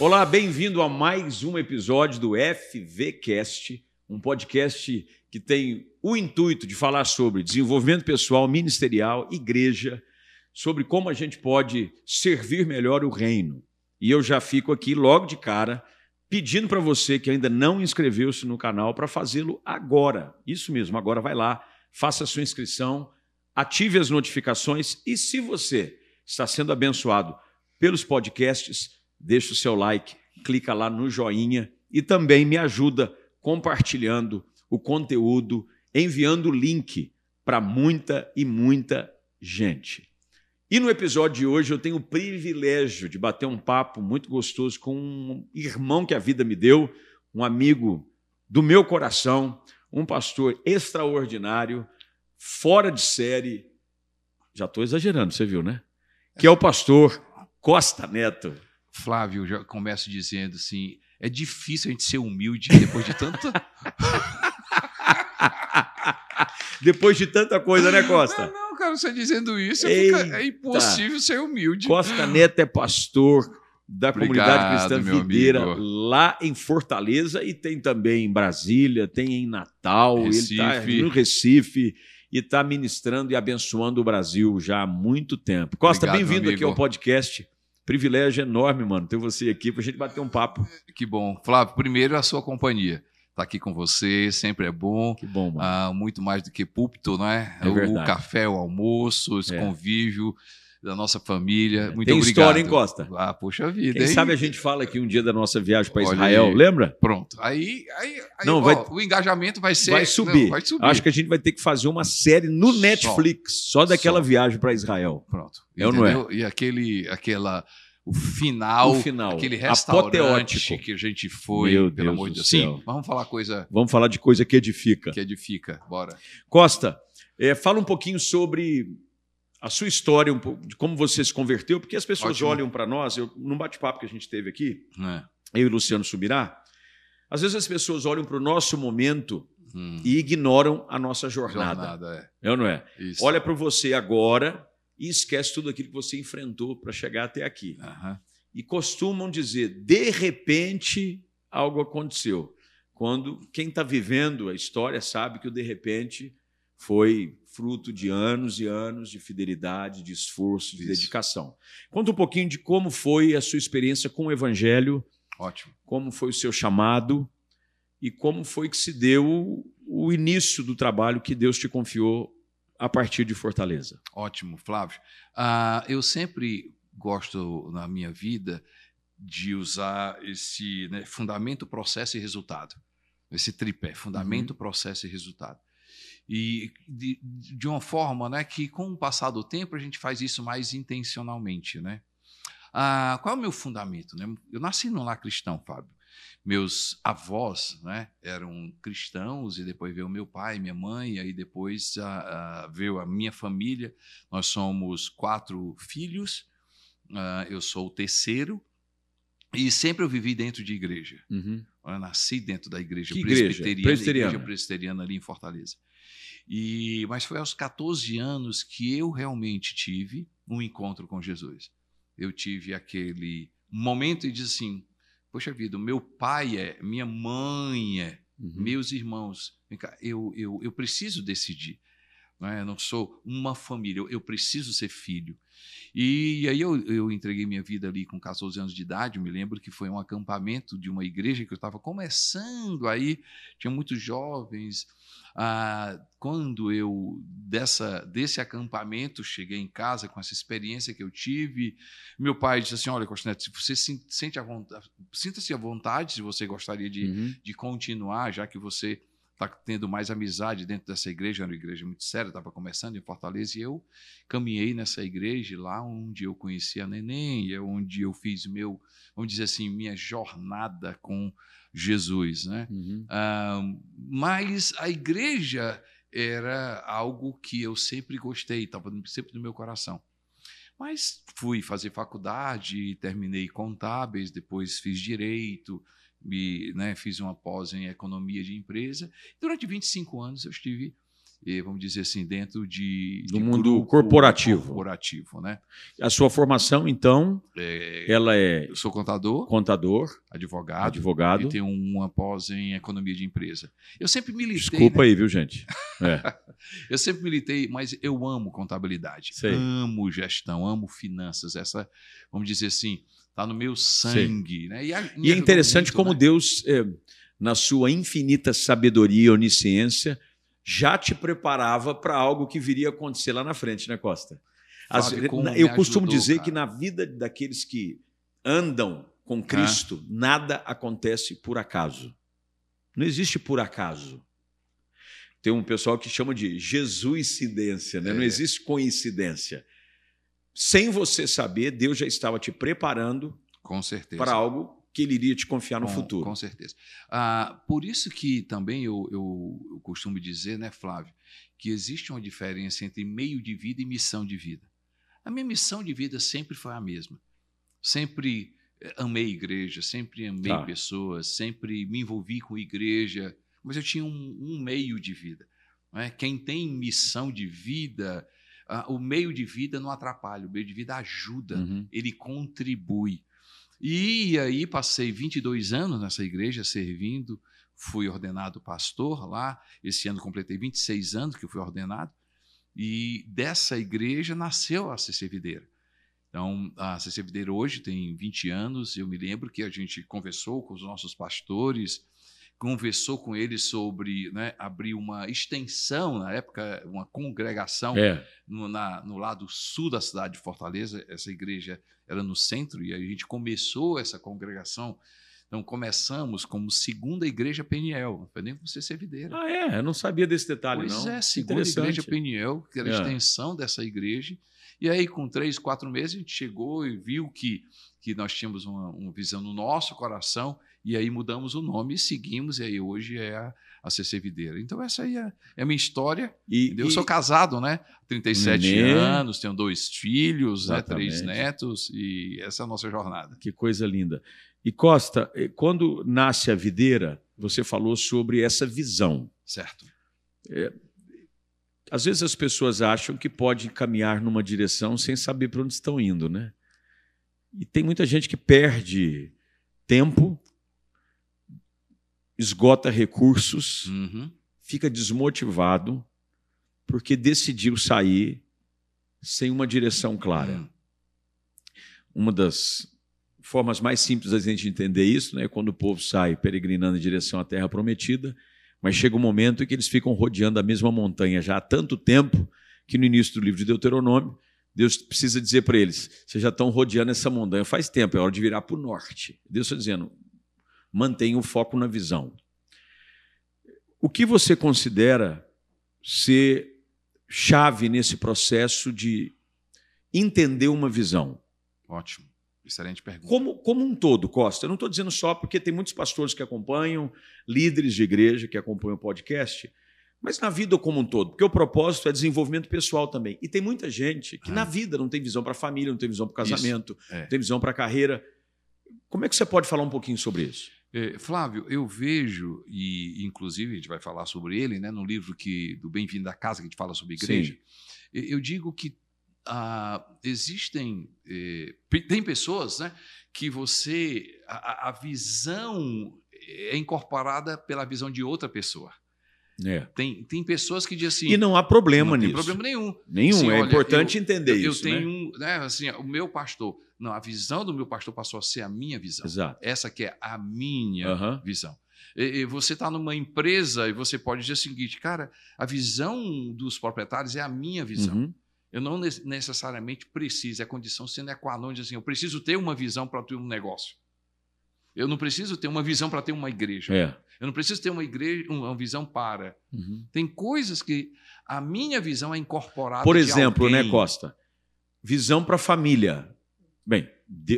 Olá, bem-vindo a mais um episódio do FVCast, um podcast que tem o intuito de falar sobre desenvolvimento pessoal, ministerial, igreja, sobre como a gente pode servir melhor o reino. E eu já fico aqui logo de cara pedindo para você que ainda não inscreveu-se no canal para fazê-lo agora. Isso mesmo, agora vai lá, faça a sua inscrição, ative as notificações e se você está sendo abençoado pelos podcasts, deixa o seu like, clica lá no joinha e também me ajuda compartilhando o conteúdo, enviando o link para muita e muita gente. E no episódio de hoje eu tenho o privilégio de bater um papo muito gostoso com um irmão que a vida me deu, um amigo do meu coração, um pastor extraordinário, fora de série. Já estou exagerando, você viu, né? Que é o pastor Costa Neto. Flávio, já começo dizendo assim: é difícil a gente ser humilde depois de tanta. depois de tanta coisa, né, Costa? Não, não cara, você dizendo isso, fica, é impossível ser humilde. Costa Neto é pastor da Obrigado, comunidade cristã Videira, amigo. lá em Fortaleza e tem também em Brasília, tem em Natal, Recife. ele está no Recife e está ministrando e abençoando o Brasil já há muito tempo. Costa, bem-vindo aqui ao podcast. Privilégio enorme, mano, ter você aqui para a gente bater um papo. Que bom. Flávio, primeiro a sua companhia. Tá aqui com você, sempre é bom. Que bom, mano. Ah, muito mais do que púlpito, não é? é o café, o almoço, esse é. convívio da nossa família. É. Muito Tem obrigado. história, hein, Costa? Ah, poxa vida. Quem hein? sabe a gente fala aqui um dia da nossa viagem para Israel, aí. lembra? Pronto. Aí, aí, aí não, ó, vai, o engajamento vai ser. Vai subir. Não, vai subir. Acho que a gente vai ter que fazer uma série no Netflix só, daquela só. viagem para Israel. Pronto. É ou não é? E aquele, aquela o final, o final aquele restaurante que a gente foi, Meu pelo Deus amor de Deus. Sim, vamos falar coisa. Vamos falar de coisa que edifica. Que edifica, bora. Costa, é, fala um pouquinho sobre a sua história, um pouco, de como você se converteu, porque as pessoas Ótimo. olham para nós, eu, num bate-papo que a gente teve aqui, é. eu e Luciano Subirá, às vezes as pessoas olham para o nosso momento hum. e ignoram a nossa jornada. jornada é. é ou não é? Isso. Olha para você agora e esquece tudo aquilo que você enfrentou para chegar até aqui. Uhum. E costumam dizer, de repente, algo aconteceu. Quando quem está vivendo a história sabe que o de repente foi fruto de anos e anos de fidelidade, de esforço, de Isso. dedicação. Conta um pouquinho de como foi a sua experiência com o Evangelho. Ótimo. Como foi o seu chamado e como foi que se deu o início do trabalho que Deus te confiou a partir de Fortaleza. Ótimo, Flávio. Uh, eu sempre gosto na minha vida de usar esse né, fundamento, processo e resultado. Esse tripé, fundamento, uhum. processo e resultado. E de, de, uma forma né, que, com o passar do tempo, a gente faz isso mais intencionalmente. Né? Ah, qual é o meu fundamento? Né? Eu nasci num lar cristão, Fábio meus avós né, eram cristãos, e depois veio meu pai, minha mãe, e aí depois uh, uh, veio a minha família. Nós somos quatro filhos, uh, eu sou o terceiro, e sempre eu vivi dentro de igreja. Uhum. Eu nasci dentro da igreja que presbiteriana, igreja? presbiteriana, igreja presbiteriana ali em Fortaleza. E, mas foi aos 14 anos que eu realmente tive um encontro com Jesus. Eu tive aquele momento e disse assim: Poxa vida, meu pai é, minha mãe é, uhum. meus irmãos. Eu, eu, eu preciso decidir. Não é? Eu não sou uma família, eu, eu preciso ser filho. E, aí eu, eu entreguei minha vida ali com 14 anos de idade. Eu me lembro que foi um acampamento de uma igreja que eu estava começando aí, tinha muitos jovens. Ah, quando eu dessa desse acampamento cheguei em casa com essa experiência que eu tive, meu pai disse assim: Olha, Costineto, se você se, sente a vontade, sinta-se à vontade se você gostaria de, uhum. de continuar, já que você está tendo mais amizade dentro dessa igreja, era uma igreja muito séria, estava começando em Fortaleza, e eu caminhei nessa igreja lá onde eu conheci a Neném, é onde eu fiz meu, vamos dizer assim, minha jornada com Jesus, né? Uhum. Ah, mas a igreja era algo que eu sempre gostei, estava sempre no meu coração. Mas fui fazer faculdade, terminei contábeis, depois fiz direito, me, né, fiz uma pós em economia de empresa. Durante 25 anos eu estive e, vamos dizer assim, dentro de. Do de mundo corporativo. Corporativo, né? A sua formação, então, É, ela é eu sou contador, contador, advogado, advogado. e tenho uma pós em economia de empresa. Eu sempre militei. Desculpa né? aí, viu, gente? É. Eu sempre militei, mas eu amo contabilidade, Sei. amo gestão, amo finanças. Essa, vamos dizer assim, está no meu sangue. Né? me E é interessante muito, como né? Deus, é, na sua infinita sabedoria e onisciência, já te preparava para algo que viria a acontecer lá na frente, né, Costa? Às Fábio, eu costumo ajudou, dizer cara. que na vida daqueles que andam com Cristo, nada acontece por acaso. Não existe por acaso. Tem um pessoal que chama de Jesuicidência, né? não É. existe coincidência. Sem você saber, Deus já estava te preparando para algo que ele iria te confiar no com, futuro. Com certeza. Ah, por isso que também eu, eu, eu costumo dizer, né, Flávio, que existe uma diferença entre meio de vida e missão de vida. A minha missão de vida sempre foi a mesma. Sempre eh, amei igreja, sempre amei Tá. pessoas, sempre me envolvi com igreja, mas eu tinha um, um meio de vida. não é? Quem tem missão de vida, ah, o meio de vida não atrapalha, o meio de vida ajuda Uhum. ele contribui. E aí passei 22 anos nessa igreja servindo, fui ordenado pastor lá, esse ano completei 26 anos que eu fui ordenado, e dessa igreja nasceu a CC Videira. Então, a CC Videira hoje tem 20 anos, eu me lembro que a gente conversou com os nossos pastores, conversou com eles sobre né, abrir uma extensão, na época, uma congregação É. no, na- no lado sul da cidade de Fortaleza. Essa igreja era no centro e a gente começou essa congregação. Então, começamos como segunda igreja Peniel, não foi nem como CC Videira. Ah, é? Eu não sabia desse detalhe, pois não. é, segunda igreja. Peniel, que era a É. extensão dessa igreja. E aí, com três, quatro meses, a gente chegou e viu que, que nós tínhamos uma, uma visão no nosso coração, e aí mudamos o nome e seguimos, e aí hoje é a, a CC Videira. Então, essa aí é, é a minha história. E, Eu e- sou casado, né? 37 Nenê. anos, tenho dois filhos, né? três netos, e essa é a nossa jornada. Que coisa linda. E Costa, eh, quando nasce a videira, você falou sobre essa visão. Certo. Às vezes as pessoas acham que pode caminhar numa direção sem saber para onde estão indo, né? E tem muita gente que perde tempo, esgota recursos, Uhum. fica desmotivado porque decidiu sair sem uma direção clara. Hum. Uma das formas mais simples da gente entender isso né, é quando o povo sai peregrinando em direção à terra prometida, mas chega um momento em que eles ficam rodeando a mesma montanha já há tanto tempo que no início do livro de Deuteronômio, Deus precisa dizer para eles: vocês já estão rodeando essa montanha faz tempo, é hora de virar para o norte. Deus está dizendo: mantenha o foco na visão. O que você considera ser chave nesse processo de entender uma visão? Ótimo. Excelente pergunta. Como, como um todo, Costa. Eu não estou dizendo só porque tem muitos pastores que acompanham, líderes de igreja que acompanham o podcast, mas na vida como um todo, porque o propósito é desenvolvimento pessoal também. E tem muita gente que Ah. na vida não tem visão para a família, não tem visão para o casamento, É. não tem visão para a carreira. Como é que você pode falar um pouquinho sobre isso? É, Flávio, eu vejo, e inclusive a gente vai falar sobre ele, né, no livro que do Bem-vindo à Casa, que a gente fala sobre igreja, e- eu digo que ah, existem, eh, pe- tem pessoas né, que você, a- a visão é incorporada pela visão de outra pessoa. É. Tem, tem pessoas que dizem assim, E não há problema não tem nisso. problema nenhum. Nenhum. Assim, é olha, importante eu- entender eu, isso. eu tenho né? um, né, assim, o meu pastor, não, a visão do meu pastor passou a ser a minha visão. Exato. Essa que é a minha Aham. visão. E- e você está numa empresa e você pode dizer o seguinte, cara, a visão dos proprietários é a minha visão. Uhum. Eu não ne- necessariamente preciso, é condição sine qua non de assim, eu preciso ter uma visão para ter um negócio. Eu não preciso ter uma visão para ter uma igreja. É. Eu não preciso ter uma igreja, uma visão para. Uhum. Tem coisas que a minha visão é incorporada. Por exemplo, né. Costa? Visão para a família. Bem,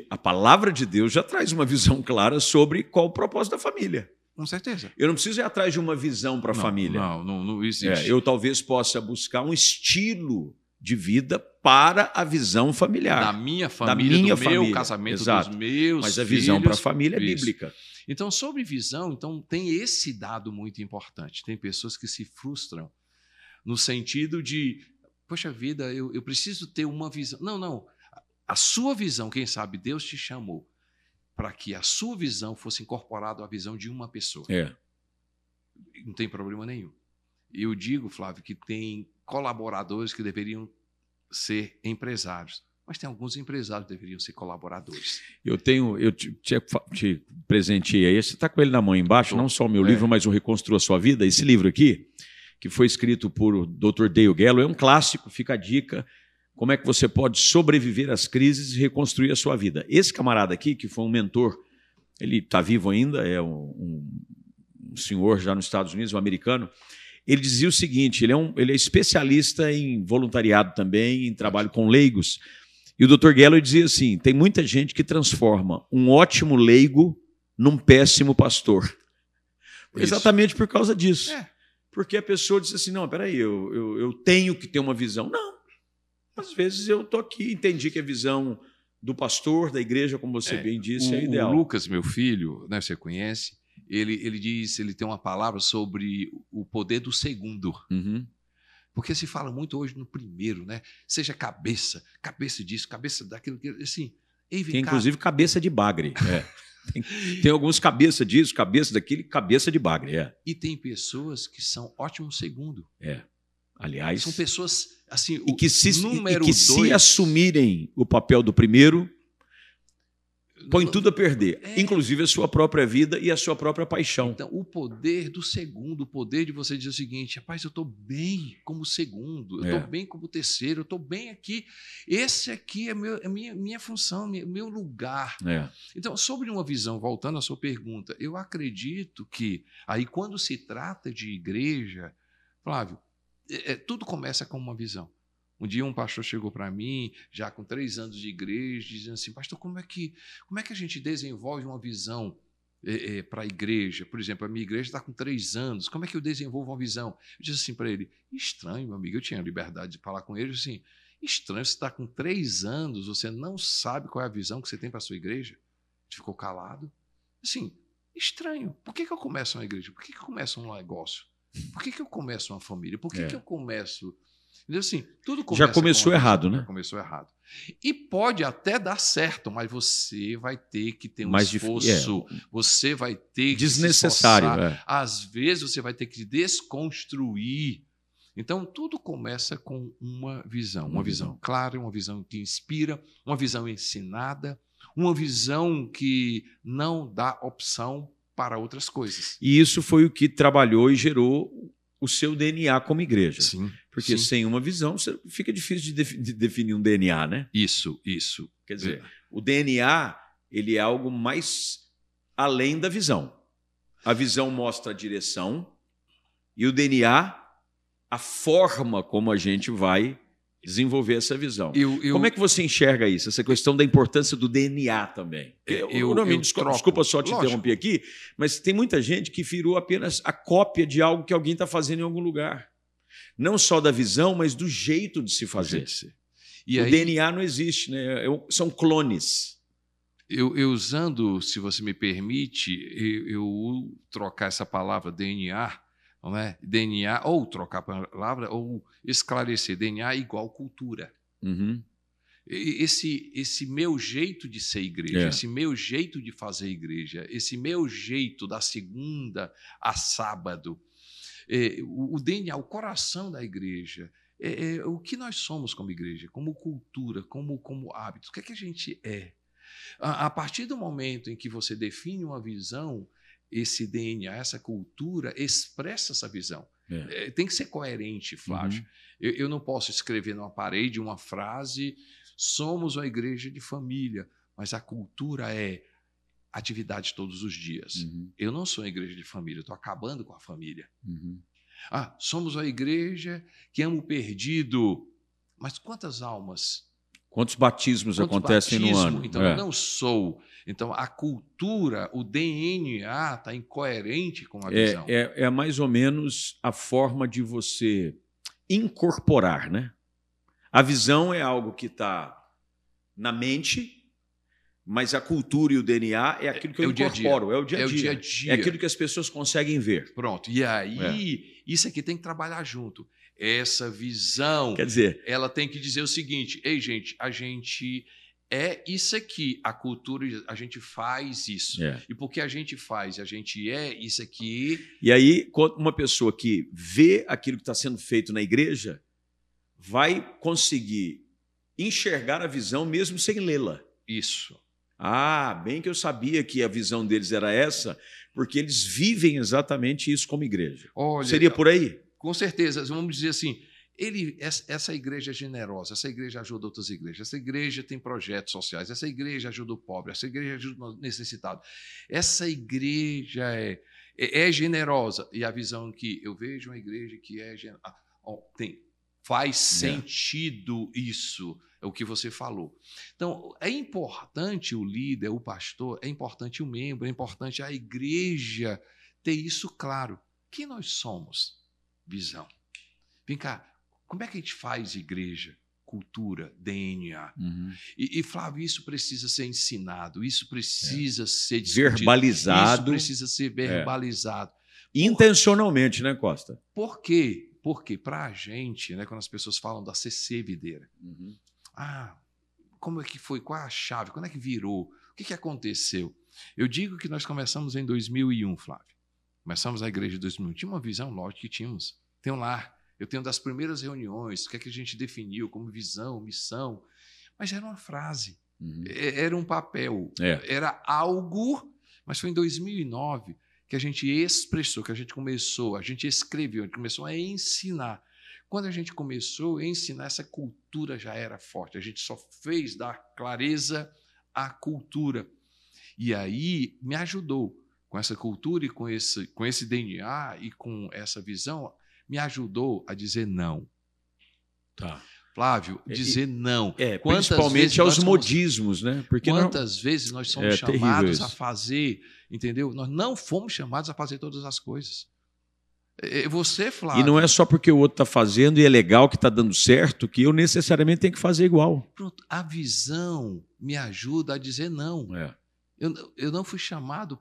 a palavra de Deus já traz uma visão clara sobre qual o propósito da família. Com certeza. Eu não preciso ir atrás de uma visão para a família. Não, não, não existe. É, eu talvez possa buscar um estilo de vida para a visão da familiar. minha família, minha do meu família, casamento, exato. dos meus Mas a visão para a família é Isso. bíblica. Então, sobre visão, então tem esse dado muito importante. Tem pessoas que se frustram no sentido de, poxa vida, eu, eu preciso ter uma visão. Não, não. A sua visão, quem sabe, Deus te chamou para que a sua visão fosse incorporada à visão de uma pessoa. É. Não tem problema nenhum. Eu digo, Flávio, que tem colaboradores que deveriam ser empresários, mas tem alguns empresários que deveriam ser colaboradores. Eu tenho, eu te, te, te presenteei aí, você está com ele na mão embaixo, Tô. não só o meu é. livro, mas o Reconstrua a Sua Vida. Esse livro aqui, que foi escrito por Dr. Dale Gallo, é um clássico, fica a dica. Como é que você pode sobreviver às crises e reconstruir a sua vida? Esse camarada aqui, que foi um mentor, ele está vivo ainda, é um, um, um senhor já nos Estados Unidos, um americano, ele dizia o seguinte: ele é, um, ele é especialista em voluntariado também, em trabalho com leigos. E o Dr. Geller dizia assim: tem muita gente que transforma um ótimo leigo num péssimo pastor. Isso. Exatamente por causa disso. É. Porque a pessoa diz assim: não, peraí, eu, eu, eu tenho que ter uma visão. Não. Às vezes eu estou aqui, entendi que a visão do pastor, da igreja, como você é, bem disse, o, é ideal. O Lucas, meu filho, né, você conhece, ele, ele diz, ele tem uma palavra sobre o poder do segundo. Uhum. Porque se fala muito hoje no primeiro, né? Seja cabeça, cabeça disso, cabeça daquilo, assim. Ei, tem inclusive cabeça de bagre. É. Tem, tem, alguns cabeça disso, cabeça daquilo, cabeça de bagre. É. E tem pessoas que são ótimos segundo. É. Aliás. São pessoas assim. E que, se, e que se assumirem o papel do primeiro, põe tudo a perder, é. inclusive a sua própria vida e a sua própria paixão. Então, o poder do segundo, o poder de você dizer o seguinte: rapaz, eu estou bem como segundo, eu estou é. bem como terceiro, eu estou bem aqui. Esse aqui é, meu, é minha, minha função, meu lugar. É. Então, sobre uma visão, voltando à sua pergunta, eu acredito que aí, quando se trata de igreja, Flávio, é, é tudo começa com uma visão. Um dia um pastor chegou para mim, já com três anos de igreja, dizendo assim, pastor, como é que, como é que a gente desenvolve uma visão é, é, para a igreja? Por exemplo, a minha igreja está com três anos, como é que eu desenvolvo uma visão? Eu disse assim para ele, estranho, meu amigo, eu tinha liberdade de falar com ele, assim, estranho, você está com três anos, você não sabe qual é a visão que você tem para a sua igreja? Ele ficou calado. Assim, estranho, por que, que eu começo uma igreja? Por que, que eu começo um negócio? Por que, que eu começo uma família? Por que, é. que eu começo Entendeu? Assim, tudo Já começou errado, né? Começou errado. E pode até dar certo, mas você vai ter que ter um Mais esforço, é. você vai ter que desnecessário. É. Às vezes você vai ter que desconstruir. Então tudo começa com uma visão, uma visão clara, uma visão que inspira, uma visão ensinada, uma visão que não dá opção para outras coisas. E isso foi o que trabalhou e gerou o seu DNA como igreja. Sim. Porque sim. sem uma visão fica difícil de, de, definir um DNA, né? Isso, isso. Quer dizer, é. o DNA ele é algo mais além da visão. A visão mostra a direção e o DNA a forma como a gente vai desenvolver essa visão. Eu, eu, Como é que você enxerga isso? Essa questão da importância do DNA também. Eu, eu, não, eu desculpa, desculpa, só te Lógico. interromper aqui, mas tem muita gente que virou apenas a cópia de algo que alguém está fazendo em algum lugar. Não só da visão, mas do jeito de se fazer. E o aí, DNA não existe, né? são clones. Eu, eu, usando, se você me permite, eu, eu trocar essa palavra DNA não é? DNA, ou trocar a palavra, ou esclarecer. DNA é igual cultura. Uhum. Esse, esse meu jeito de ser igreja, é. esse meu jeito de fazer igreja, esse meu jeito da segunda a sábado, é, o, o, DNA, o coração da igreja, é, é, o que nós somos como igreja, como cultura, como, como hábitos, o que é que a gente é. A, a partir do momento em que você define uma visão, esse DNA, essa cultura expressa essa visão. É. É, tem que ser coerente, Flávio. Uhum. Eu, eu, não posso escrever numa parede uma frase: somos uma igreja de família, mas a cultura é atividade todos os dias. Uhum. Eu não sou uma igreja de família, estou acabando com a família. Uhum. Ah, somos uma igreja que ama o perdido, mas quantas almas? Quantos batismos Quantos acontecem batismo? no ano? Então, é. eu não sou então, a cultura, o DNA está incoerente com a é, visão. É, é mais ou menos a forma de você incorporar, né? A visão é algo que está na mente, Mas a cultura e o DNA é aquilo que É eu o dia a dia. incorporo, é o dia a É o dia. dia a dia. É aquilo que as pessoas conseguem ver. Pronto. E aí, É. isso aqui tem que trabalhar junto. Essa visão, Quer dizer, ela tem que dizer o seguinte: ei, gente, a gente é isso aqui, a cultura, a gente faz isso. é. E porque a gente faz, a gente é isso aqui, E aí, quando uma pessoa que vê aquilo que está sendo feito na igreja vai conseguir enxergar a visão mesmo sem lê-la. isso. Ah, bem que eu sabia que a visão deles era essa, porque eles vivem exatamente isso como igreja. Olha, Seria por aí? com certeza, vamos dizer assim, ele, essa igreja é generosa, essa igreja ajuda outras igrejas, essa igreja tem projetos sociais, essa igreja ajuda o pobre, essa igreja ajuda o necessitado, essa igreja é, é, é generosa. E a visão que eu vejo uma igreja que é generosa. tem, faz É. sentido isso, é o que você falou. Então, é importante o líder, o pastor, é importante o membro, é importante a igreja ter isso claro. Quem nós somos? Visão. Vem cá, como é que a gente faz igreja? Cultura, DNA. E, e, Flávio, isso precisa ser ensinado, isso precisa ser discutido, Isso Verbalizado precisa ser verbalizado. intencionalmente, né, Costa? Por quê? Porque para a gente, né, quando as pessoas falam da CC Videira, ah, como é que foi? Qual a chave? Quando é que virou? O que, que aconteceu? Eu digo que nós começamos em 2001, Flávio. Começamos a igreja em 2001. Tinha uma visão, lógico que tínhamos. Tem um lar. Eu tenho das primeiras reuniões, o que é que a gente definiu como visão, missão. Mas era uma frase, Uhum. é- era um papel, É. era algo. Mas foi em 2009 que a gente expressou, que a gente começou, a gente escreveu, a gente começou a ensinar. Quando a gente começou a ensinar, essa cultura já era forte. A gente só fez dar clareza à cultura. E aí me ajudou com essa cultura e com esse, com esse DNA e com essa visão, me ajudou a dizer não. Tá. Flávio, E- dizer não. É, Quantas principalmente aos somos- modismos, né? Porque não- Quantas vezes nós somos É chamados a fazer, entendeu? Nós não fomos chamados a fazer todas as coisas. É, Você, Flávio, E não é só porque o outro está fazendo e é legal que está dando certo que eu necessariamente tenho que fazer igual. pronto, a visão me ajuda a dizer não. É. Eu, eu não fui chamado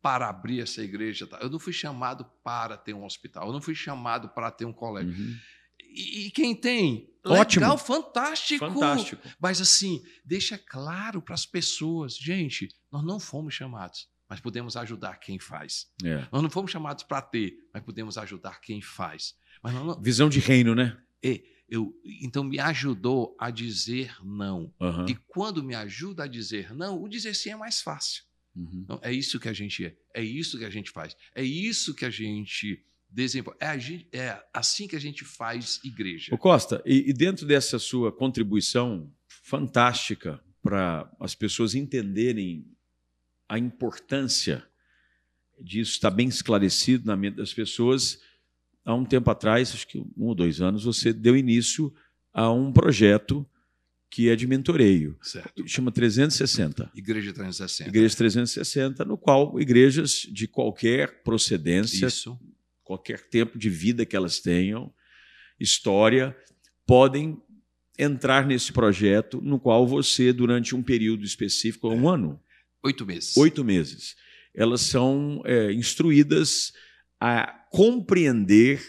para abrir essa igreja, tá? eu não fui chamado para ter um hospital, eu não fui chamado para ter um colégio. Uhum. E, e quem tem? Ótimo. Legal, fantástico. Fantástico. Mas assim, deixa claro para as pessoas, gente, nós não fomos chamados, mas podemos ajudar quem faz. É. Nós não fomos chamados para ter, mas podemos ajudar quem faz. Mas não- Visão de reino, né? eu, então me ajudou a dizer não. Aham. E quando me ajuda a dizer não, o dizer sim é mais fácil. Uhum. Então, é isso que a gente é, é isso que a gente faz, é isso que a gente desenvolve, é, agi- é assim que a gente faz igreja. Ô Costa, e, e dentro dessa sua contribuição fantástica para as pessoas entenderem a importância disso, está bem esclarecido na mente das pessoas, há um tempo atrás, acho que um ou dois anos, você deu início a um projeto que é de mentoreio, Certo. chama 360. Igreja 360. Igreja 360, no qual igrejas de qualquer procedência, Isso. Qualquer tempo de vida que elas tenham, história, podem entrar nesse projeto, no qual você, durante um período específico, um ano, Oito meses. oito meses, elas são é, instruídas a compreender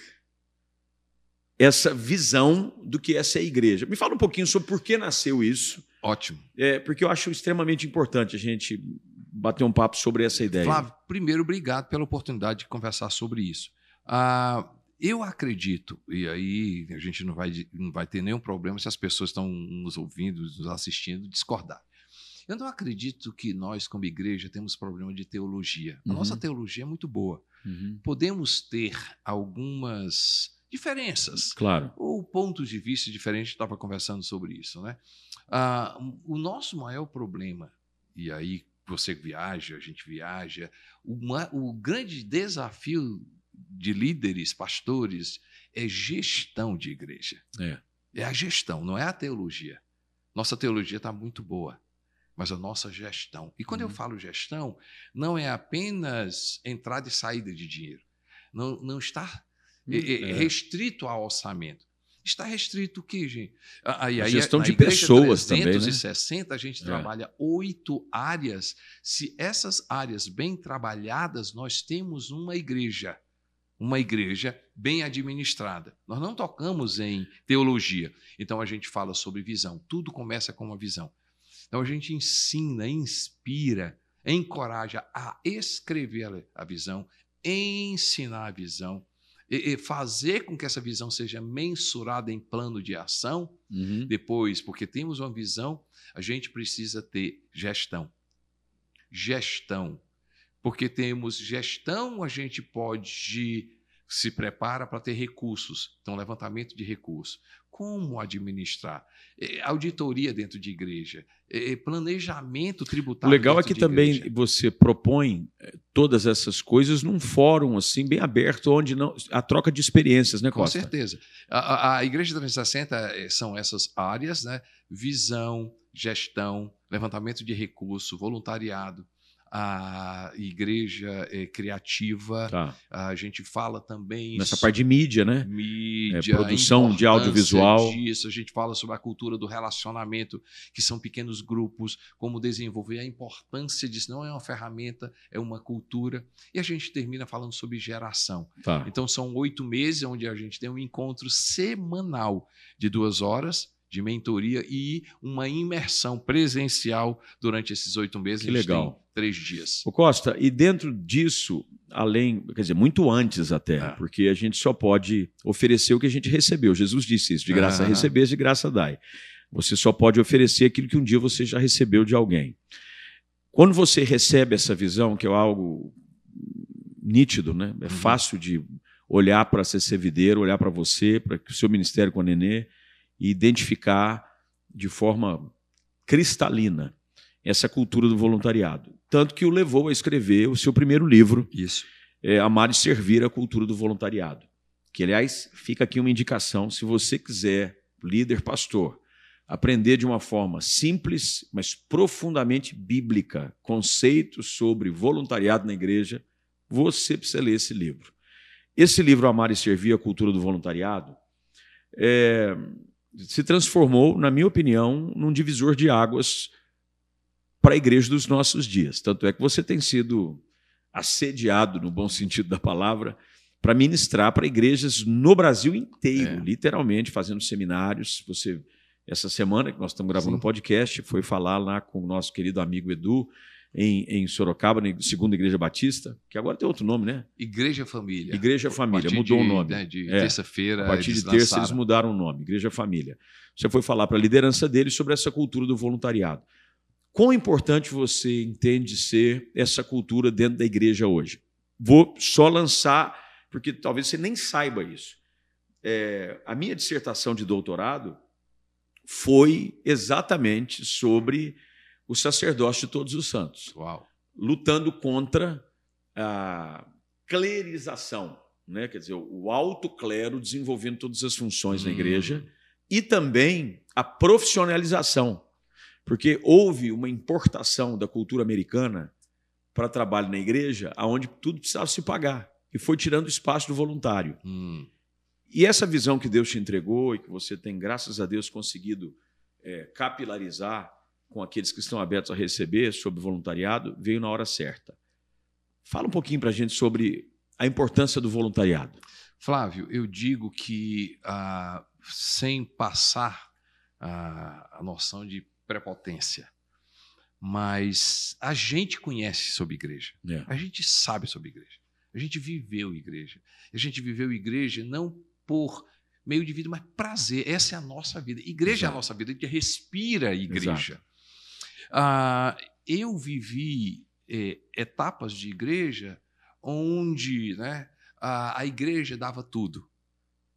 essa visão do que essa é a igreja. Me fala um pouquinho sobre por que nasceu isso, Ótimo. é, porque eu acho extremamente importante a gente bater um papo sobre essa ideia. Flávio, primeiro, obrigado pela oportunidade de conversar sobre isso. Ah, eu acredito, e aí a gente não vai, não vai ter nenhum problema se as pessoas estão nos ouvindo, nos assistindo, discordar. Eu não acredito que nós, como igreja, temos problema de teologia. A Uhum. nossa teologia é muito boa. Uhum. Podemos ter algumas diferenças Claro. ou pontos de vista diferentes, estava conversando sobre isso, né? Ah, o nosso maior problema, e aí você viaja, a gente viaja, o, ma- o grande desafio de líderes, pastores, é gestão de igreja. É. É a gestão, não é a teologia. Nossa teologia está muito boa, mas a nossa gestão. E quando eu Uhum. falo gestão, não é apenas entrada e saída de dinheiro. Não, não está é, é, É. restrito ao orçamento. Está restrito o quê, gente? Aí, a aí, gestão de pessoas também, né? 360, a gente É. trabalha oito áreas. Se essas áreas bem trabalhadas, nós temos uma igreja. Uma igreja bem administrada. Nós não tocamos em teologia. Então a gente fala sobre visão. Tudo começa com uma visão. Então a gente ensina, inspira, encoraja a escrever a visão, ensinar a visão, e, fazer com que essa visão seja mensurada em plano de ação. Uhum. Depois, porque temos uma visão, a gente precisa ter gestão. Gestão. Porque temos gestão, a gente pode se prepara para ter recursos. Então, levantamento de recursos. Como administrar? Eh, Auditoria dentro de igreja. Eh, Planejamento O tributário. legal é que também igreja. você propõe todas essas coisas num fórum assim bem aberto, onde não a troca de experiências, né, Com Costa? certeza. A, a- Igreja 360 eh, são essas áreas, né? Visão, gestão, levantamento de recurso, voluntariado, a igreja eh, criativa. Tá. A gente fala também Nessa parte de mídia, né? mídia, É, produção a de audiovisual. Disso. A gente fala sobre a cultura do relacionamento, que são pequenos grupos, como desenvolver a importância disso. Não é uma ferramenta, é uma cultura. E a gente termina falando sobre geração. Tá. Então, são oito meses onde a gente tem um encontro semanal de duas horas de mentoria e uma imersão presencial durante esses oito meses. Que legal. Três dias. Ô Costa, e dentro disso, além, quer dizer, muito antes até, É. porque a gente só pode oferecer o que a gente recebeu. Jesus disse isso: de graça receber, de graça dai. Você só pode oferecer aquilo que um dia você já recebeu de alguém. Quando você recebe essa visão, que é algo nítido, né? É Uhum. fácil de olhar para a CC Videiro, olhar para você, para o seu ministério com a Nenê e identificar de forma cristalina essa cultura do voluntariado. Tanto que o levou a escrever o seu primeiro livro, Isso. é, Amar e Servir a Cultura do Voluntariado. Que, aliás, fica aqui uma indicação: se você quiser, líder pastor, aprender de uma forma simples, mas profundamente bíblica, conceitos sobre voluntariado na igreja, você precisa ler esse livro. Esse livro, Amar e Servir a Cultura do Voluntariado, é, se transformou, na minha opinião, num divisor de águas para a igreja dos nossos dias. Tanto é que você tem sido assediado, no bom sentido da palavra, para ministrar para igrejas no Brasil inteiro, É. literalmente, fazendo seminários. Você, essa semana que nós estamos gravando o Sim. podcast, foi falar lá com o nosso querido amigo Edu, em, em Sorocaba, na segunda Igreja Batista, que agora tem outro nome, né? Igreja Família. Igreja Família, mudou de, o nome. né, de É. terça-feira. A partir de eles terça eles lançaram. mudaram o nome, Igreja Família. Você foi falar para a liderança deles sobre essa cultura do voluntariado. Quão importante você entende ser essa cultura dentro da igreja hoje? Vou só lançar, porque talvez você nem saiba isso. É, a minha dissertação de doutorado foi exatamente sobre o sacerdócio de todos os santos Uau. lutando contra a clerização, né? quer dizer, o alto clero desenvolvendo todas as funções na Hum. igreja e também a profissionalização, porque houve uma importação da cultura americana para trabalho na igreja, aonde tudo precisava se pagar e foi tirando espaço do voluntário. Hum. E essa visão que Deus te entregou e que você tem, graças a Deus, conseguido é, capilarizar com aqueles que estão abertos a receber sobre voluntariado, veio na hora certa. Fala um pouquinho para a gente sobre a importância do voluntariado. Flávio, eu digo que ah, sem passar ah, a noção de prepotência, mas a gente conhece sobre igreja, É. a gente sabe sobre igreja, a gente viveu igreja, a gente viveu igreja não por meio de vida, mas prazer. Essa é a nossa vida. Igreja é a Exato. nossa vida, a gente respira a igreja. Ah, eu vivi eh, etapas de igreja onde né, a, a igreja dava tudo.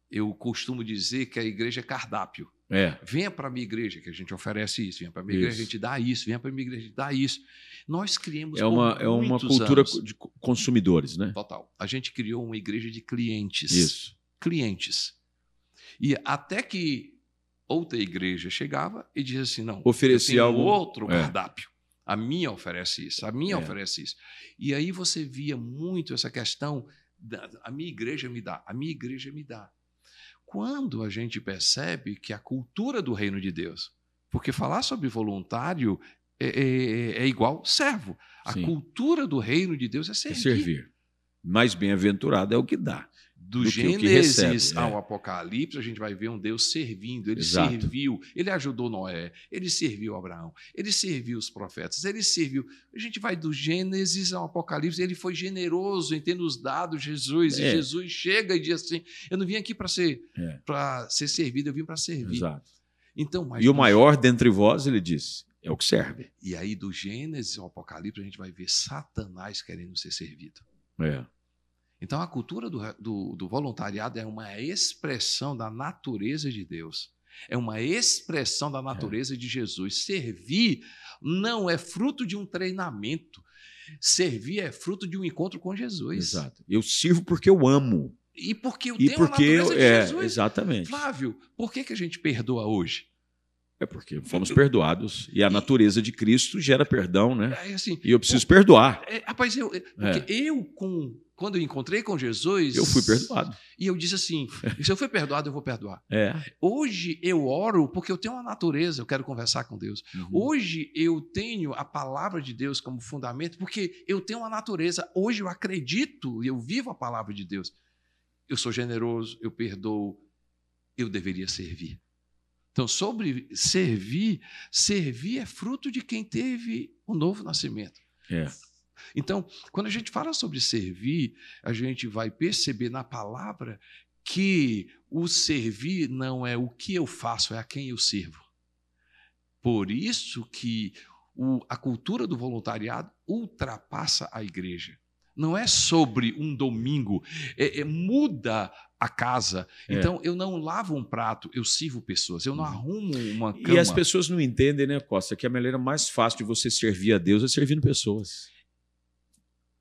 Eu costumo dizer que a igreja é cardápio. É. Venha para a minha igreja que a gente oferece isso, venha para a minha igreja Isso. que a gente dá isso, venha para a minha igreja a gente dá isso. Nós criamos É uma, é uma cultura anos- de consumidores, né? total. A gente criou uma igreja de clientes Isso. clientes. E até que outra igreja chegava e dizia assim: não, Oferecia algo- outro é. cardápio. A minha oferece isso, a minha É. oferece isso. E aí você via muito essa questão: da, a minha igreja me dá, a minha igreja me dá. Quando a gente percebe que a cultura do reino de Deus, porque falar sobre voluntário é, é, é igual servo. A Sim. cultura do reino de Deus é É servir. servir. Mais bem-aventurado é o que dá. Do, do Gênesis recebe, é. ao Apocalipse, a gente vai ver um Deus servindo. Ele Exato. serviu, ele ajudou Noé, ele serviu Abraão, ele serviu os profetas, ele serviu. A gente vai do Gênesis ao Apocalipse, ele foi generoso em ter nos dado Jesus. É. E Jesus chega e diz assim: Eu não vim aqui para ser, É. ser servido, eu vim para servir. Exato. Então, E o maior dentre vós, ele diz, é o que serve. E aí, do Gênesis ao Apocalipse, a gente vai ver Satanás querendo ser servido. É. Então, a cultura do, do, do voluntariado é uma expressão da natureza de Deus. É uma expressão da natureza de Jesus. Servir não é fruto de um treinamento. Servir é fruto de um encontro com Jesus. Exato. Eu sirvo porque eu amo. E porque eu E tenho porque a eu, natureza de é, Jesus. exatamente. Flávio, por que, que a gente perdoa hoje? É porque fomos perdoados e a natureza de Cristo gera perdão, né? É assim, E eu preciso perdoar. é, rapaz, eu, é, porque eu com, quando eu encontrei com Jesus, Eu fui perdoado. E eu disse assim: se eu fui perdoado, eu vou perdoar. É. Hoje eu oro porque eu tenho uma natureza, eu quero conversar com Deus. Uhum. Hoje eu tenho a palavra de Deus como fundamento porque eu tenho uma natureza. Hoje eu acredito e eu vivo a palavra de Deus. Eu sou generoso, eu perdoo, eu deveria servir. Então, sobre servir, servir é fruto de quem teve o novo nascimento. É. Então, quando a gente fala sobre servir, a gente vai perceber na palavra que o servir não é o que eu faço, é a quem eu sirvo. Por isso que o- a cultura do voluntariado ultrapassa a igreja. Não é sobre um domingo, é- é- muda a casa. É. Então, eu não lavo um prato, eu sirvo pessoas. Eu não Uhum. arrumo uma cama. E as pessoas não entendem, né, Costa, que a maneira mais fácil de você servir a Deus é servindo pessoas.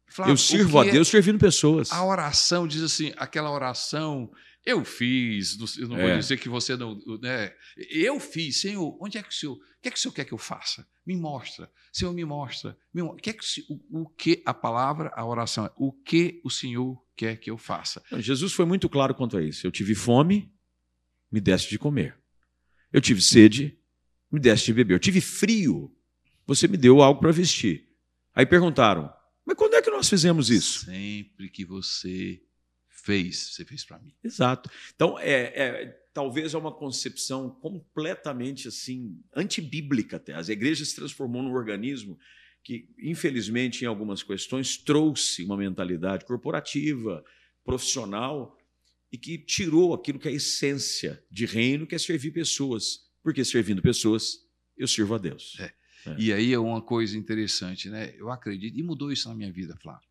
Flávio, eu sirvo a que é- Deus servindo pessoas. A oração diz assim, aquela oração, eu fiz, não- eu não vou É. dizer que você não, né? Eu fiz, Senhor, onde é que o Senhor, o que é que o Senhor quer que eu faça? Me mostra, Senhor, me mostra. Me mo- o, que é que, o o, que a palavra, a oração é, o que o Senhor quer que eu faça? Jesus foi muito claro quanto a isso. Eu tive fome, me deste de comer. Eu tive sede, me deste de beber. Eu tive frio, você me deu algo para vestir. Aí perguntaram, mas quando é que nós fizemos isso? Sempre que você fez, você fez para mim. Exato. Então, é, é- talvez é uma concepção completamente assim antibíblica até. As igrejas se transformou num organismo que, infelizmente, em algumas questões, trouxe uma mentalidade corporativa, profissional, e que tirou aquilo que é a essência de reino, que é servir pessoas. Porque servindo pessoas, eu sirvo a Deus. É. E aí é uma coisa interessante, né? Eu acredito, e mudou isso na minha vida, Flávio.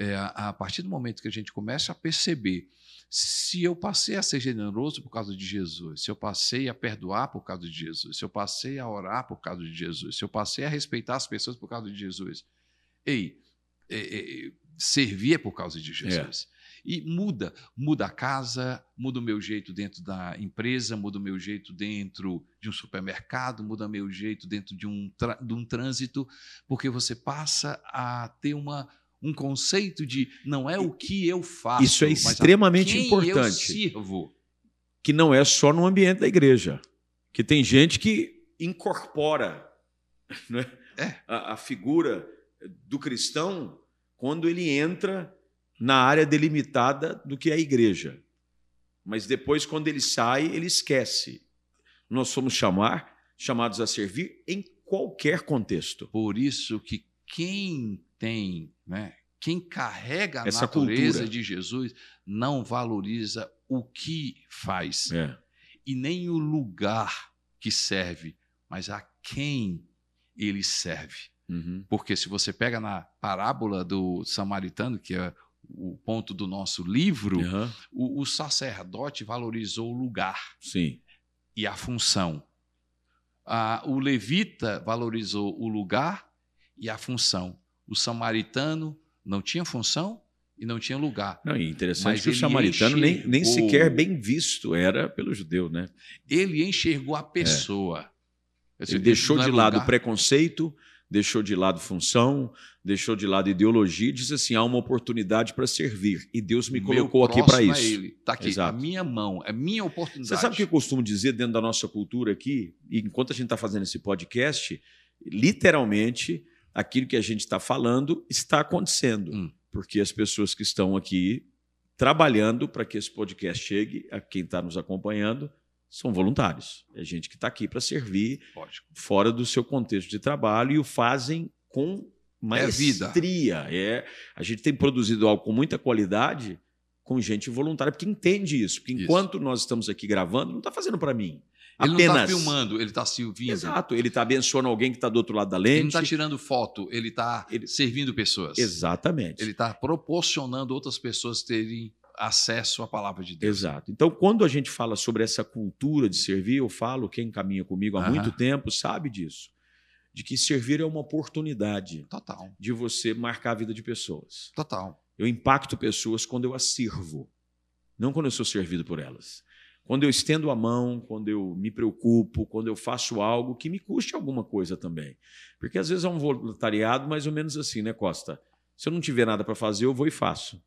É, a, partir do momento que a gente começa a perceber se eu passei a ser generoso por causa de Jesus, se eu passei a perdoar por causa de Jesus, se eu passei a orar por causa de Jesus, se eu passei a respeitar as pessoas por causa de Jesus, ei, é, é, servir é por causa de Jesus. E muda, muda a casa, muda o meu jeito dentro da empresa, muda o meu jeito dentro de um supermercado, muda o meu jeito dentro de um, de um trânsito, porque você passa a ter uma, um conceito de não é o que eu faço, Isso é mas extremamente Eu importante. sirvo. que não é só no ambiente da igreja. Que tem gente que incorpora né, É. a, a figura do cristão quando ele entra na área delimitada do que é a igreja. Mas depois, quando ele sai, ele esquece. Nós somos chamar, chamados a servir em qualquer contexto. Por isso que quem tem, né, quem carrega a Essa natureza cultura. de Jesus não valoriza o que faz. É. e nem o lugar que serve, mas a quem ele serve. Uhum. Porque se você pega na parábola do samaritano, que é o ponto do nosso livro, Uhum. o, o sacerdote valorizou o lugar Sim. e a função. Ah, o levita valorizou o lugar e a função. O samaritano não tinha função e não tinha lugar. Não, e interessante Mas que o ele samaritano nem, nem enxergou- sequer bem visto era pelo judeu, né? Ele enxergou a pessoa. Ele deixou Não é de lado o preconceito, deixou de lado função, deixou de lado ideologia e diz assim: há uma oportunidade para servir. E Deus me colocou aqui para isso. É ele. Tá aqui, Exato. a minha mão, é minha oportunidade. Você sabe o que eu costumo dizer dentro da nossa cultura aqui? E enquanto a gente está fazendo esse podcast, literalmente aquilo que a gente está falando está acontecendo. Hum. Porque as pessoas que estão aqui trabalhando para que esse podcast chegue a quem está nos acompanhando são voluntários. É gente que está aqui para servir Lógico. fora do seu contexto de trabalho e o fazem com maestria. É, é A gente tem produzido algo com muita qualidade com gente voluntária, porque entende isso. Porque enquanto isso. nós estamos aqui gravando, não está fazendo para mim. Ele Apenas. não está filmando, ele está se ouvindo. Exato, ele está abençoando alguém que está do outro lado da lente. Ele não está tirando foto, ele está ele... servindo pessoas. Exatamente. Ele está proporcionando outras pessoas terem acesso à palavra de Deus. Exato. Então, quando a gente fala sobre essa cultura de servir, eu falo, quem caminha comigo há muito tempo sabe disso. De que servir é uma oportunidade Total. de você marcar a vida de pessoas. Total. Eu impacto pessoas quando eu as sirvo, não quando eu sou servido por elas. Quando eu estendo a mão, quando eu me preocupo, quando eu faço algo que me custe alguma coisa também. Porque às vezes é um voluntariado mais ou menos assim, né, Costa? Se eu não tiver nada para fazer, eu vou e faço.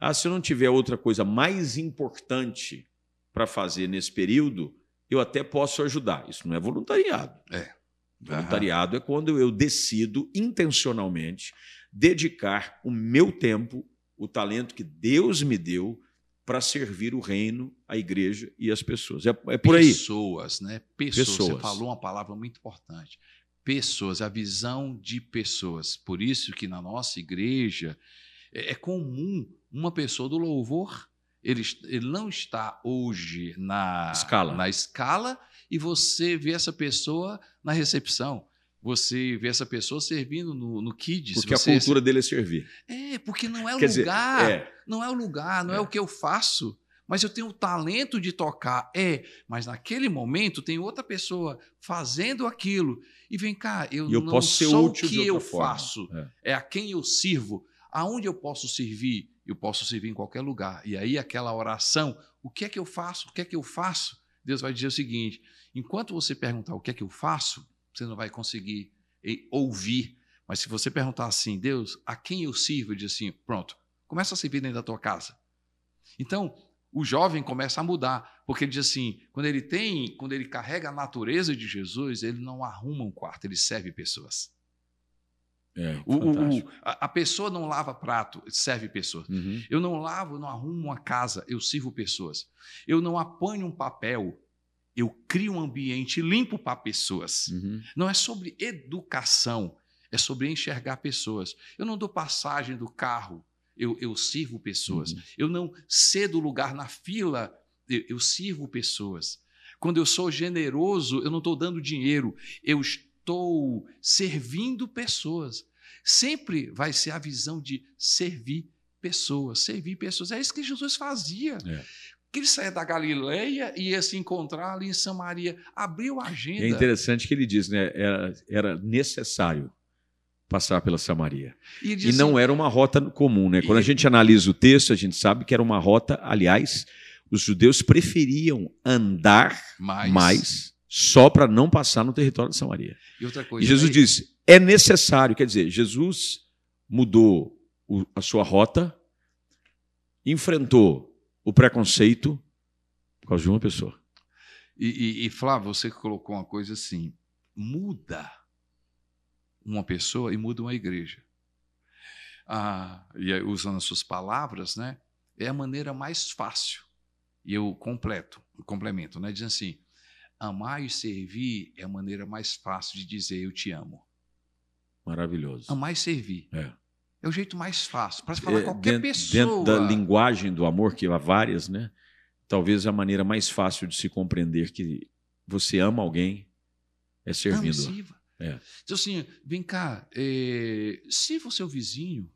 Ah, se eu não tiver outra coisa mais importante para fazer nesse período, eu até posso ajudar. Isso não é voluntariado. É. Voluntariado uhum. é quando eu decido intencionalmente dedicar o meu tempo, o talento que Deus me deu, para servir o reino, a igreja e as pessoas. É, é por aí. Pessoas, né? Pessoas. pessoas. Você falou uma palavra muito importante. Pessoas, a visão de pessoas. Por isso que na nossa igreja é, é comum uma pessoa do louvor, ele, ele não está hoje na escala. na escala e você vê essa pessoa na recepção. Você vê essa pessoa servindo no, no Kids. Porque você... a cultura dele é servir. É, porque não é o Quer lugar. Dizer, é. Não é o lugar, não é. é o que eu faço mas eu tenho o talento de tocar. É, mas naquele momento tem outra pessoa fazendo aquilo. E vem cá, eu, eu não sou o que eu forma. faço, é. é. a quem eu sirvo. Aonde eu posso servir? Eu posso servir em qualquer lugar. E aí, aquela oração, o que é que eu faço? O que é que eu faço? Deus vai dizer o seguinte: enquanto você perguntar o que é que eu faço, você não vai conseguir ouvir. Mas se você perguntar assim, Deus, a quem eu sirvo? Ele diz assim: pronto, começa a servir dentro da tua casa. Então, o jovem começa a mudar, porque ele diz assim: quando ele tem, quando ele carrega a natureza de Jesus, ele não arruma um quarto, ele serve pessoas. É, o, o, a, a, pessoa não lava prato, serve pessoas. Uhum. Eu não lavo, não arrumo uma casa, eu sirvo pessoas. Eu não apanho um papel, eu crio um ambiente limpo para pessoas. Uhum. Não é sobre educação, é sobre enxergar pessoas. Eu não dou passagem do carro, eu, eu sirvo pessoas. Uhum. Eu não cedo lugar na fila, eu, eu sirvo pessoas. Quando eu sou generoso, eu não estou dando dinheiro, eu estou servindo pessoas. Sempre vai ser a visão de servir pessoas, servir pessoas. É isso que Jesus fazia. É. Que ele saía da Galileia e ia se encontrar ali em Samaria. Abriu a agenda. É interessante que ele diz, né? Era, era necessário passar pela Samaria. E, e assim, não era uma rota comum, né? Quando a gente analisa o texto, a gente sabe que era uma rota, aliás, os judeus preferiam andar mais, mais só para não passar no território de Samaria. E, outra coisa, e Jesus aí... disse: é necessário, quer dizer, Jesus mudou o, a sua rota, enfrentou o preconceito por causa de uma pessoa. E, e, e Flávio, você colocou uma coisa assim: muda uma pessoa e muda uma igreja. Ah, e aí, usando as suas palavras, né? É a maneira mais fácil. E eu completo, complemento, né? Diz assim: Amar e servir é a maneira mais fácil de dizer eu te amo. Maravilhoso. Amar e servir. É. É o jeito mais fácil para falar é, qualquer dentro, pessoa. Dentro da linguagem do amor, que há várias, né? Talvez a maneira mais fácil de se compreender que você ama alguém é servindo. sirva. É. Diz assim, vem cá, é, sirva o seu vizinho.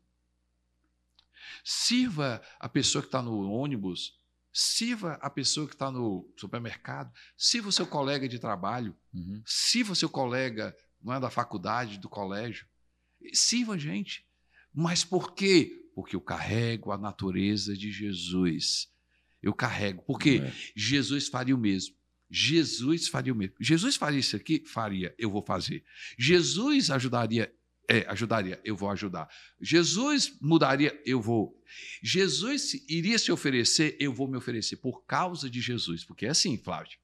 Sirva a pessoa que está no ônibus Sirva a pessoa que está no supermercado, sirva o seu colega de trabalho, uhum. sirva o seu colega não é da faculdade, do colégio. Sirva a gente. Mas por quê? Porque eu carrego a natureza de Jesus. Eu carrego. Porque é. Jesus faria o mesmo. Jesus faria o mesmo. Jesus faria isso aqui? Faria, eu vou fazer. Jesus ajudaria, é, ajudaria, eu vou ajudar. Jesus mudaria, eu vou. Jesus iria se oferecer, eu vou me oferecer por causa de Jesus. Porque é assim, Flávio.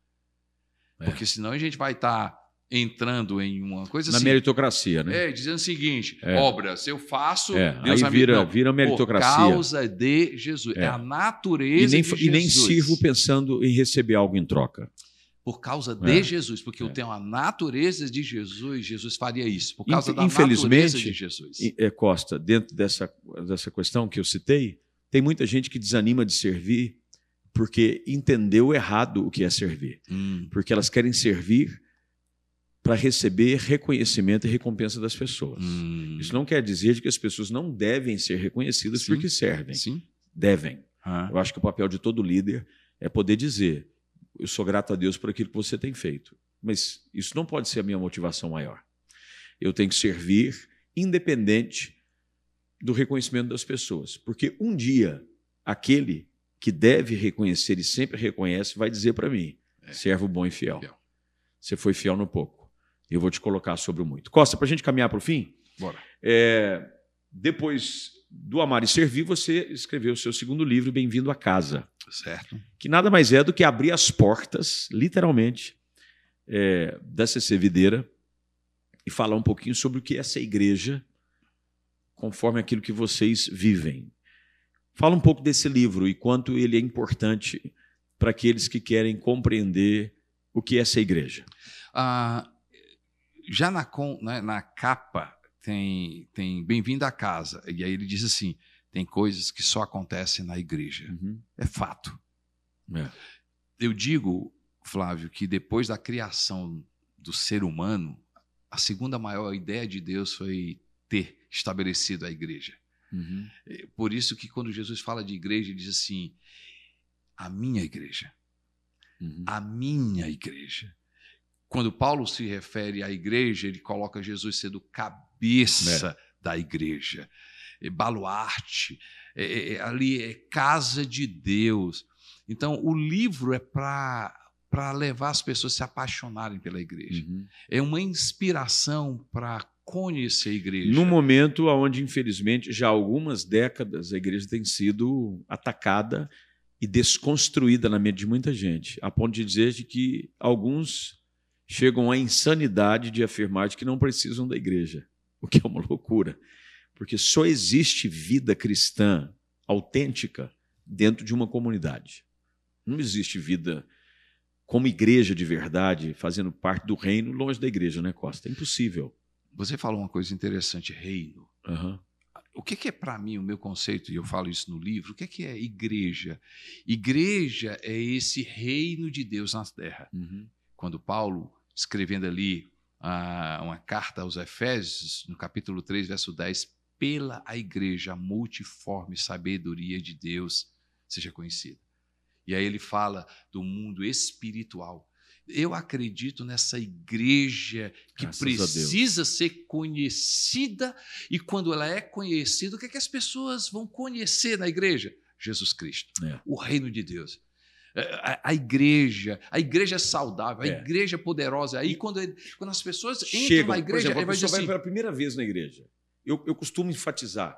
É. Porque senão a gente vai estar entrando em uma coisa Na assim. meritocracia, né? É, dizendo o seguinte: É. obras, eu faço, É, Deus aí vira, não, vira meritocracia. Por causa de Jesus. É, É. a E natureza nem, de e nem Jesus. sirvo pensando em receber algo em troca. Por causa É. de Jesus, porque eu É. tenho a natureza de Jesus, Jesus faria isso. Por causa da infelizmente, natureza de Jesus. E, é, Costa, dentro dessa, dessa questão que eu citei, tem muita gente que desanima de servir porque entendeu errado o que é servir. Hum, Porque elas querem servir para receber reconhecimento e recompensa das pessoas. hum. Isso não quer dizer que as pessoas não devem ser reconhecidas Sim. porque servem. Sim. Devem. Ah, Eu acho que o papel de todo líder é poder dizer: eu sou grato a Deus por aquilo que você tem feito. Mas isso não pode ser a minha motivação maior. Eu tenho que servir independente do reconhecimento das pessoas. Porque um dia, aquele que deve reconhecer e sempre reconhece vai dizer para mim: É. servo bom e fiel. Fiel. Você foi fiel no pouco. Eu vou te colocar sobre o muito. Costa, para a gente caminhar para o fim, bora. é, depois do Amar e Servir, você escreveu o seu segundo livro, Bem-vindo a Casa, Certo. que nada mais é do que abrir as portas, literalmente, é, da CC Videira e falar um pouquinho sobre o que é essa igreja, conforme aquilo que vocês vivem. Fala um pouco desse livro e quanto ele é importante para aqueles que querem compreender o que é essa igreja. Ah, já na, né, na capa tem, tem Bem-vindo à Casa. E aí ele diz assim: tem coisas que só acontecem na igreja. É fato. É. Eu digo, Flávio, que depois da criação do ser humano, a segunda maior ideia de Deus foi ter estabelecido a igreja. Uhum. É Por isso que quando Jesus fala de igreja, ele diz assim: a minha igreja, Uhum. a minha igreja. Quando Paulo se refere à igreja, ele coloca Jesus sendo cabeça da igreja, é baluarte, é- é- é- ali é casa de Deus. Então, o livro é para para levar as pessoas a se apaixonarem pela igreja. Uhum. É uma inspiração para conhecer a igreja. Num momento onde, infelizmente, já há algumas décadas a igreja tem sido atacada e desconstruída na mente de muita gente, a ponto de dizer de que alguns chegam à insanidade de afirmar de que não precisam da igreja, o que é uma loucura, porque só existe vida cristã autêntica dentro de uma comunidade. Não existe vida como igreja de verdade, fazendo parte do reino, longe da igreja, né, Costa? É impossível. Você falou uma coisa interessante, reino. Aham. O que que é para mim o meu conceito, e eu falo isso no livro, o que que é igreja? Igreja é esse reino de Deus na terra. Uhum. Quando Paulo, escrevendo ali ah, uma carta aos Efésios, no capítulo 3, verso 10, pela a igreja, a multiforme sabedoria de Deus seja conhecida. E aí ele fala do mundo espiritual. Eu acredito nessa igreja que Graças precisa ser conhecida, e quando ela é conhecida, o que, é que as pessoas vão conhecer na igreja? Jesus Cristo, É. o reino de Deus. É, A, a igreja, a igreja saudável, a É. igreja poderosa. Aí quando, ele- quando as pessoas entram Chegam, na igreja, exemplo, ele vai dizer pessoa vai assim, pela primeira vez na igreja. Eu, eu costumo enfatizar,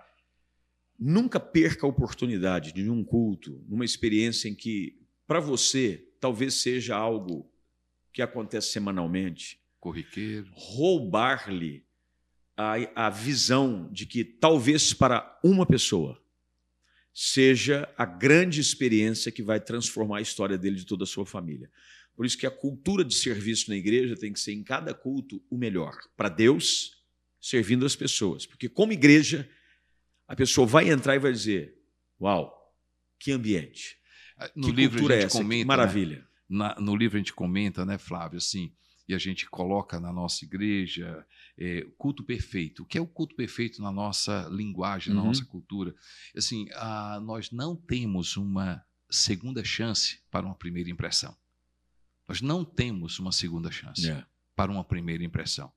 nunca perca a oportunidade de um culto, numa experiência em que, para você, talvez seja algo que acontece semanalmente, corriqueiro, roubar-lhe a, a visão de que talvez para uma pessoa seja a grande experiência que vai transformar a história dele e de toda a sua família. Por isso que a cultura de serviço na igreja tem que ser em cada culto o melhor, para Deus, servindo as pessoas. Porque como igreja, a pessoa vai entrar e vai dizer: "Uau, que ambiente. No que livro cultura a é gente essa? Que comenta, né? maravilha". Na- no livro a gente comenta, né, Flávio, assim, e a gente coloca na nossa igreja é, o culto perfeito. O que é o culto perfeito na nossa linguagem, na Uhum. nossa cultura? Assim, ah, nós não temos uma segunda chance para uma primeira impressão. Nós não temos uma segunda chance É. para uma primeira impressão.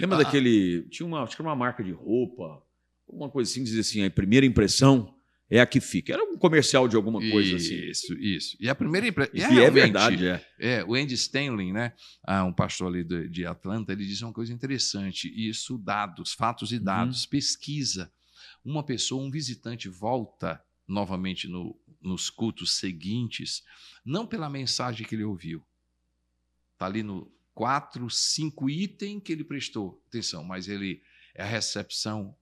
Lembra Ah. daquele. Tinha uma, acho que era uma marca de roupa, uma coisa assim, dizia assim: a primeira impressão é a que fica. Era um comercial de alguma coisa isso, assim. Isso, isso. E a primeira impressão. E é, verdade, é. É, o Andy Stanley, né, ah, um pastor ali de, de, Atlanta, ele diz uma coisa interessante. Isso, dados, fatos e dados, uhum. pesquisa. Uma pessoa, um visitante volta novamente no, nos cultos seguintes, não pela mensagem que ele ouviu. Está ali no quatro, cinco itens que ele prestou atenção, mas ele é a recepção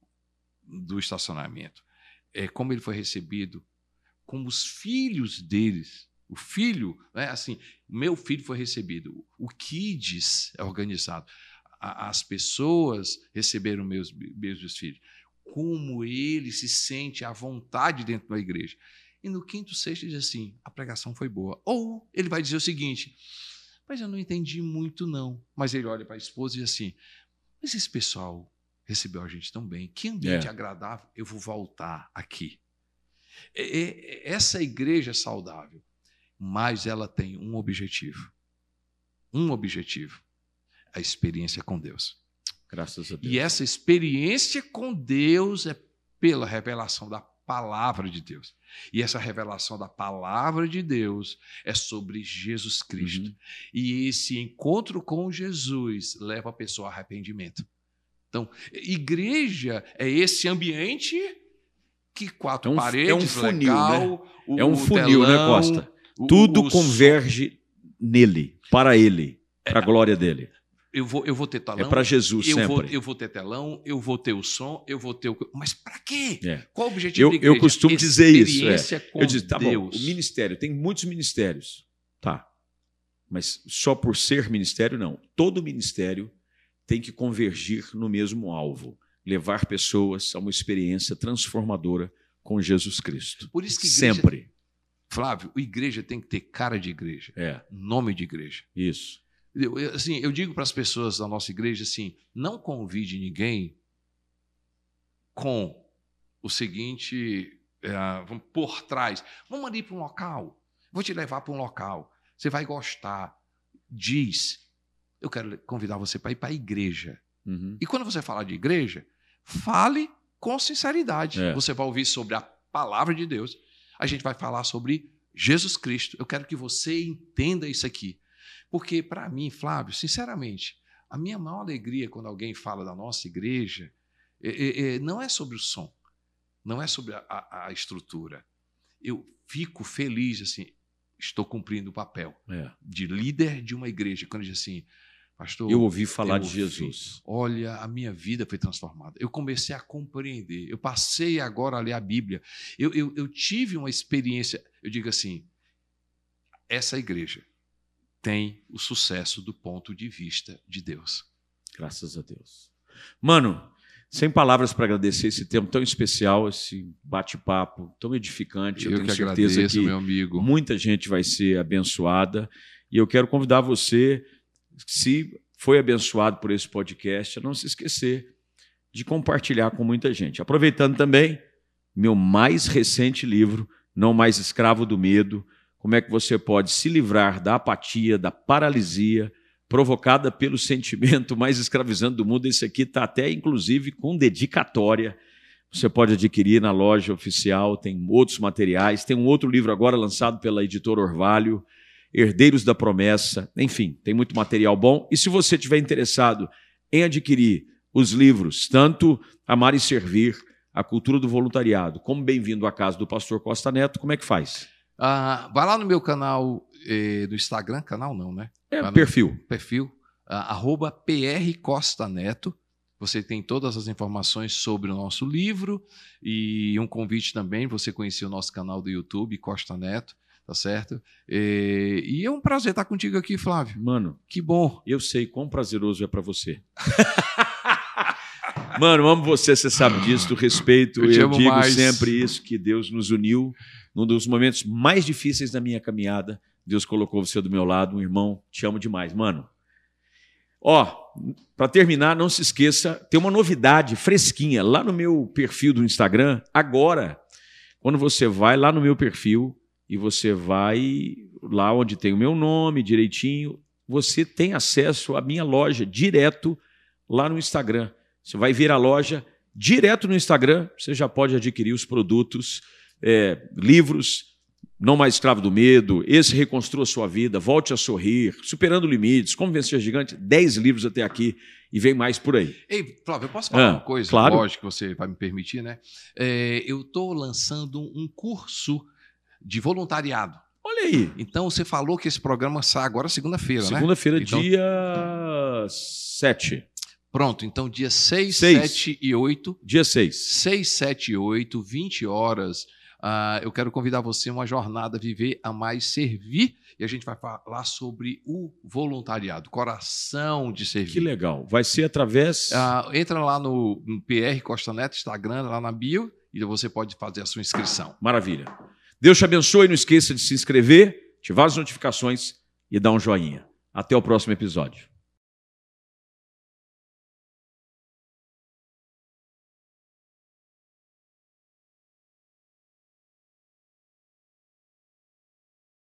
do estacionamento é, como ele foi recebido, como os filhos deles. O filho, né, assim, meu filho foi recebido. O Kids é organizado. A, as pessoas receberam meus, meus filhos. Como ele se sente à vontade dentro da igreja. E no quinto, sexto, diz assim: a pregação foi boa. Ou ele vai dizer o seguinte: mas eu não entendi muito, não. Mas ele olha para a esposa e diz assim: mas esse pessoal recebeu a gente tão bem. Que ambiente é. agradável. Eu vou voltar aqui. essa igreja é saudável, mas ela tem um objetivo. Um objetivo: a experiência com Deus. Graças a Deus. E essa experiência com Deus é pela revelação da palavra de Deus. E essa revelação da palavra de Deus é sobre Jesus Cristo. Uhum. E esse encontro com Jesus leva a pessoa a arrependimento. Então, igreja é esse ambiente que quatro é um, paredes, é um funil, legal, né? é um funil, né, telão, né, Costa? Tudo o, converge nele, para ele, para a é, glória dele. Eu vou, eu vou ter telão. É para Jesus eu sempre. Vou, eu vou ter telão, eu vou ter o som, eu vou ter o. Mas para quê? É. Qual o objetivo eu, da igreja? Eu costumo dizer isso. É. eu disse, tá Deus. bom, o ministério, tem muitos ministérios. Tá. Mas só por ser ministério, não. Todo ministério tem que convergir no mesmo alvo, levar pessoas a uma experiência transformadora com Jesus Cristo. Por isso que igreja, sempre. Flávio, a igreja tem que ter cara de igreja, é. nome de igreja. Isso. Eu, assim, eu digo para as pessoas da nossa igreja assim: não convide ninguém com o seguinte, é, vamos por trás. Vamos ali para um local. Vou te levar para um local. Você vai gostar. Diz eu quero convidar você para ir para a igreja. Uhum. E quando você falar de igreja, fale com sinceridade. É. Você vai ouvir sobre a palavra de Deus. A gente vai falar sobre Jesus Cristo. Eu quero que você entenda isso aqui. Porque, para mim, Flávio, sinceramente, a minha maior alegria quando alguém fala da nossa igreja é, é, é, não é sobre o som, não é sobre a, a, a estrutura. Eu fico feliz, assim, estou cumprindo o papel é. de líder de uma igreja. Quando diz assim, Pastor, eu ouvi falar eu de Jesus. Olha, a minha vida foi transformada. Eu comecei a compreender. Eu passei agora a ler a Bíblia. Eu, eu, eu tive uma experiência. Eu digo assim: essa igreja tem o sucesso do ponto de vista de Deus. Graças a Deus. Mano, sem palavras para agradecer esse tempo tão especial, esse bate-papo tão edificante. Eu, eu tenho que certeza agradeço, que meu amigo. muita gente vai ser abençoada. E eu quero convidar você se foi abençoado por esse podcast, não se esquecer de compartilhar com muita gente. Aproveitando também meu mais recente livro, Não Mais Escravo do Medo, como é que você pode se livrar da apatia, da paralisia provocada pelo sentimento mais escravizante do mundo. Esse aqui está até, inclusive, com dedicatória. Você pode adquirir na loja oficial, tem outros materiais. Tem um outro livro agora lançado pela editora Orvalho, Herdeiros da Promessa, enfim, tem muito material bom. E se você estiver interessado em adquirir os livros, tanto Amar e Servir, A Cultura do Voluntariado, como Bem-vindo à Casa do Pastor Costa Neto, como é que faz? Ah, vai lá no meu canal eh, do Instagram, canal não, né? É, perfil. Perfil, ah, arroba PR Costa Neto. Você tem todas as informações sobre o nosso livro e um convite também, você conhecer o nosso canal do YouTube, Costa Neto tá certo? E, e, é um prazer estar contigo aqui, Flávio. Mano, que bom. Eu sei quão prazeroso é para você. Mano, amo você, você sabe disso, do respeito. Eu, eu digo mais. sempre isso, que Deus nos uniu num dos momentos mais difíceis da minha caminhada. Deus colocou você do meu lado, um irmão, te amo demais. Mano, ó, para terminar, não se esqueça, tem uma novidade fresquinha lá no meu perfil do Instagram, agora. Quando você vai lá no meu perfil, e você vai lá onde tem o meu nome direitinho, você tem acesso à minha loja direto lá no Instagram. Você vai ver a loja direto no Instagram, você já pode adquirir os produtos é, livros. Não Mais Escravo do Medo, Esse Reconstrua Sua Vida, Volte a Sorrir, Superando Limites, Como Vencer Gigante, 10 livros até aqui e vem mais por aí. Ei, Flávio, eu posso falar Ah, uma coisa? claro. Lógico que você vai me permitir, né? É, eu estou lançando um curso de voluntariado. Olha aí, Então, você falou que esse programa sai agora segunda-feira, né? segunda-feira, Então- dia 7. Pronto, então dia 6, Seis. 7 e 8 Dia 6. 6, 7 e 8, 20 horas. ah, eu quero convidar você a uma jornada Viver a Mais Servir. E a gente vai falar sobre o voluntariado, coração de servir. Que legal. Vai ser através. Ah, entra lá no, no PR Costa Neto, Instagram, lá na bio, e você pode fazer a sua inscrição. Maravilha. Deus te abençoe. Não esqueça de se inscrever, ativar as notificações e dar um joinha. Até o próximo episódio.